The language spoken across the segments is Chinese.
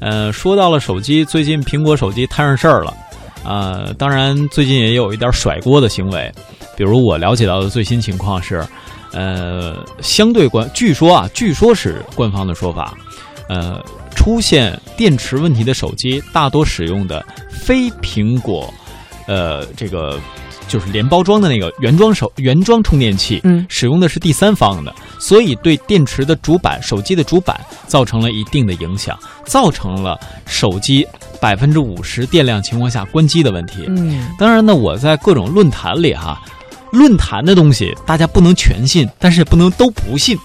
呃，说到了手机，最近苹果手机摊上事儿了，呃，当然最近也有一点甩锅的行为，比如我了解到的最新情况是，呃，相对官，据说啊，据说是官方的说法，呃，出现电池问题的手机大多使用的非苹果，呃，这个。就是连包装的那个原装手原装充电器，嗯，使用的是第三方的，所以对电池的主板、手机的主板造成了一定的影响，造成了手机百分之五十电量情况下关机的问题。嗯，当然呢，我在各种论坛里哈，论坛的东西大家不能全信，但是也不能都不信。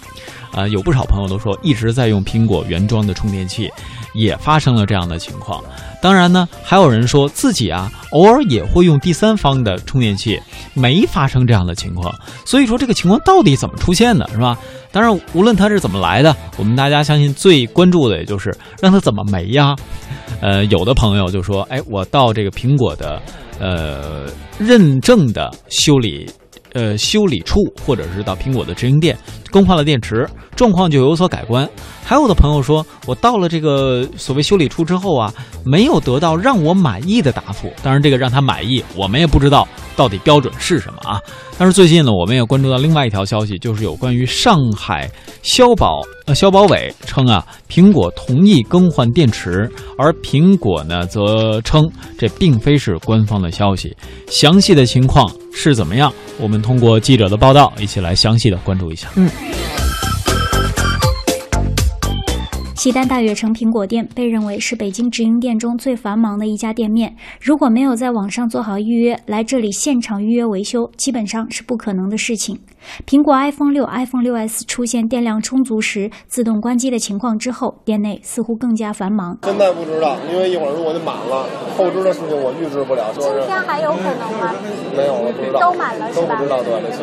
啊，有不少朋友都说一直在用苹果原装的充电器，也发生了这样的情况。当然呢，还有人说自己啊，偶尔也会用第三方的充电器，没发生这样的情况。所以说这个情况到底怎么出现的，是吧？当然，无论它是怎么来的，我们大家相信最关注的也就是让它怎么没呀。呃，有的朋友就说，哎，我到这个苹果的呃认证的修理。呃，修理处或者是到苹果的直营店更换了电池，状况就有所改观。还有的朋友说，我到了这个所谓修理处之后啊，没有得到让我满意的答复。当然，这个让他满意，我们也不知道到底标准是什么啊。但是最近呢，我们也关注到另外一条消息，就是有关于上海消保呃消保委称啊，苹果同意更换电池，而苹果呢则称这并非是官方的消息。详细的情况是怎么样？我们通过记者的报道，一起来详细的关注一下。嗯。西单大悦城苹果店被认为是北京直营店中最繁忙的一家店面。如果没有在网上做好预约，来这里现场预约维修，基本上是不可能的事情。苹果 iPhone 六、iPhone 六 S 出现电量充足时自动关机的情况之后，店内似乎更加繁忙。现在不知道，因为一会儿如果就满了，后知的事情我预知不了。今天还有可能吗？没有，我不知道。都满了是吧？都不知道对这情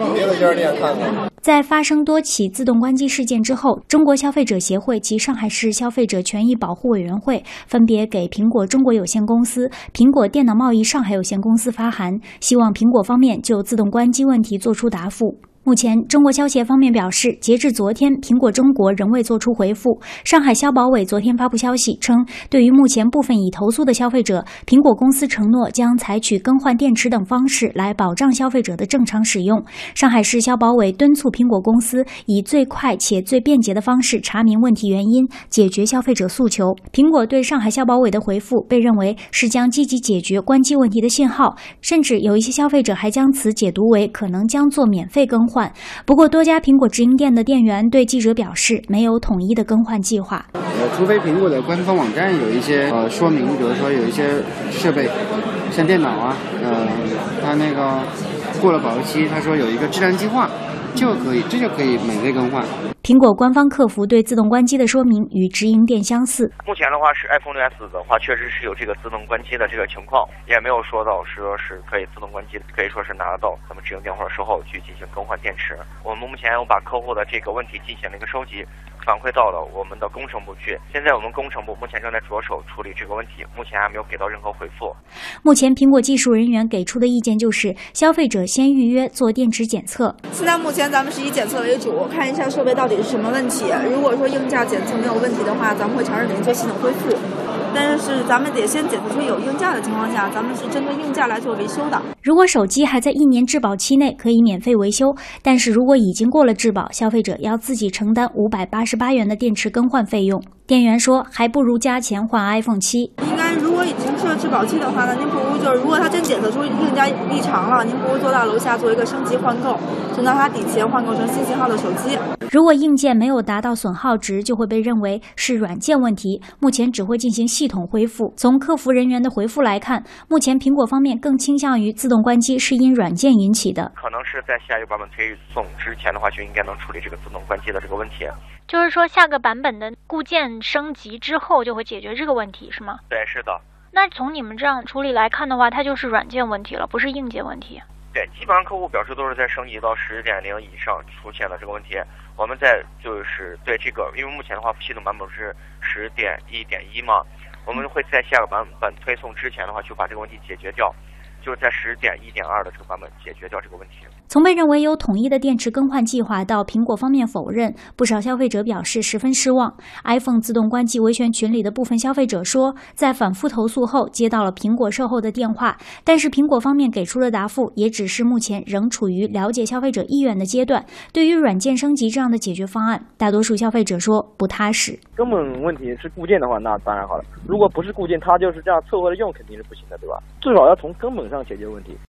况。别的家店看看。在发生多起自动关机事件之后，中国消费者协会及及上海市消费者权益保护委员会分别给苹果中国有限公司、苹果电脑贸易上海有限公司发函，希望苹果方面就自动关机问题作出答复。目前，中国消协方面表示，截至昨天，苹果中国仍未作出回复。上海消保委昨天发布消息称，对于目前部分已投诉的消费者，苹果公司承诺将采取更换电池等方式来保障消费者的正常使用。上海市消保委敦促苹果公司以最快且最便捷的方式查明问题原因，解决消费者诉求。苹果对上海消保委的回复被认为是将积极解决关机问题的信号，甚至有一些消费者还将此解读为可能将做免费更。换，换不过多家苹果直营店的店员对记者表示，没有统一的更换计划。呃，除非苹果的官方网站有一些呃说明，比如说有一些设备，像电脑啊，呃，它那个过了保修期，他说有一个质量计划。就可以，这就可以免费更换。苹果官方客服对自动关机的说明与直营店相似。目前的话是 iPhone 六 S 的话，确实是有这个自动关机的这个情况，也没有说到说是可以自动关机，可以说是拿得到咱们直营店或者售后去进行更换电池。我们目前我把客户的这个问题进行了一个收集。反馈到了我们的工程部去，现在我们工程部目前正在着手处理这个问题，目前还没有给到任何回复。目前苹果技术人员给出的意见就是，消费者先预约做电池检测。现在目前咱们是以检测为主，看一下设备到底是什么问题。如果说硬件检测没有问题的话，咱们会尝试给您做系统恢复。但是咱们得先检测出有硬件的情况下，咱们是针对硬件来做维修的。如果手机还在一年质保期内，可以免费维修；但是如果已经过了质保，消费者要自己承担五百八十八元的电池更换费用。店员说，还不如加钱换 iPhone 七。应该如果已经过了质保期的话呢，您不如就是如果他真检测出硬件异常了，您不如坐到楼下做一个升级换购，等到他抵钱换购成新型号的手机。如果硬件没有达到损耗值，就会被认为是软件问题。目前只会进行系统恢复。从客服人员的回复来看，目前苹果方面更倾向于自动关机是因软件引起的。是在下一个版本推送之前的话，就应该能处理这个自动关机的这个问题。就是说，下个版本的固件升级之后，就会解决这个问题，是吗？对，是的。那从你们这样处理来看的话，它就是软件问题了，不是硬件问题。对，基本上客户表示都是在升级到十点零以上出现了这个问题。我们在就是对这个，因为目前的话系统版本是十点一点一嘛，我们会在下个版本推送之前的话，就把这个问题解决掉。就是在十点一点二的这个版本解决掉这个问题。从被认为有统一的电池更换计划到苹果方面否认，不少消费者表示十分失望。iPhone 自动关机维权群里的部分消费者说，在反复投诉后接到了苹果售后的电话，但是苹果方面给出的答复也只是目前仍处于了解消费者意愿的阶段。对于软件升级这样的解决方案，大多数消费者说不踏实。根本问题是固件的话，那当然好了；如果不是固件，它就是这样凑合着用，肯定是不行的，对吧？至少要从根本上解决问题。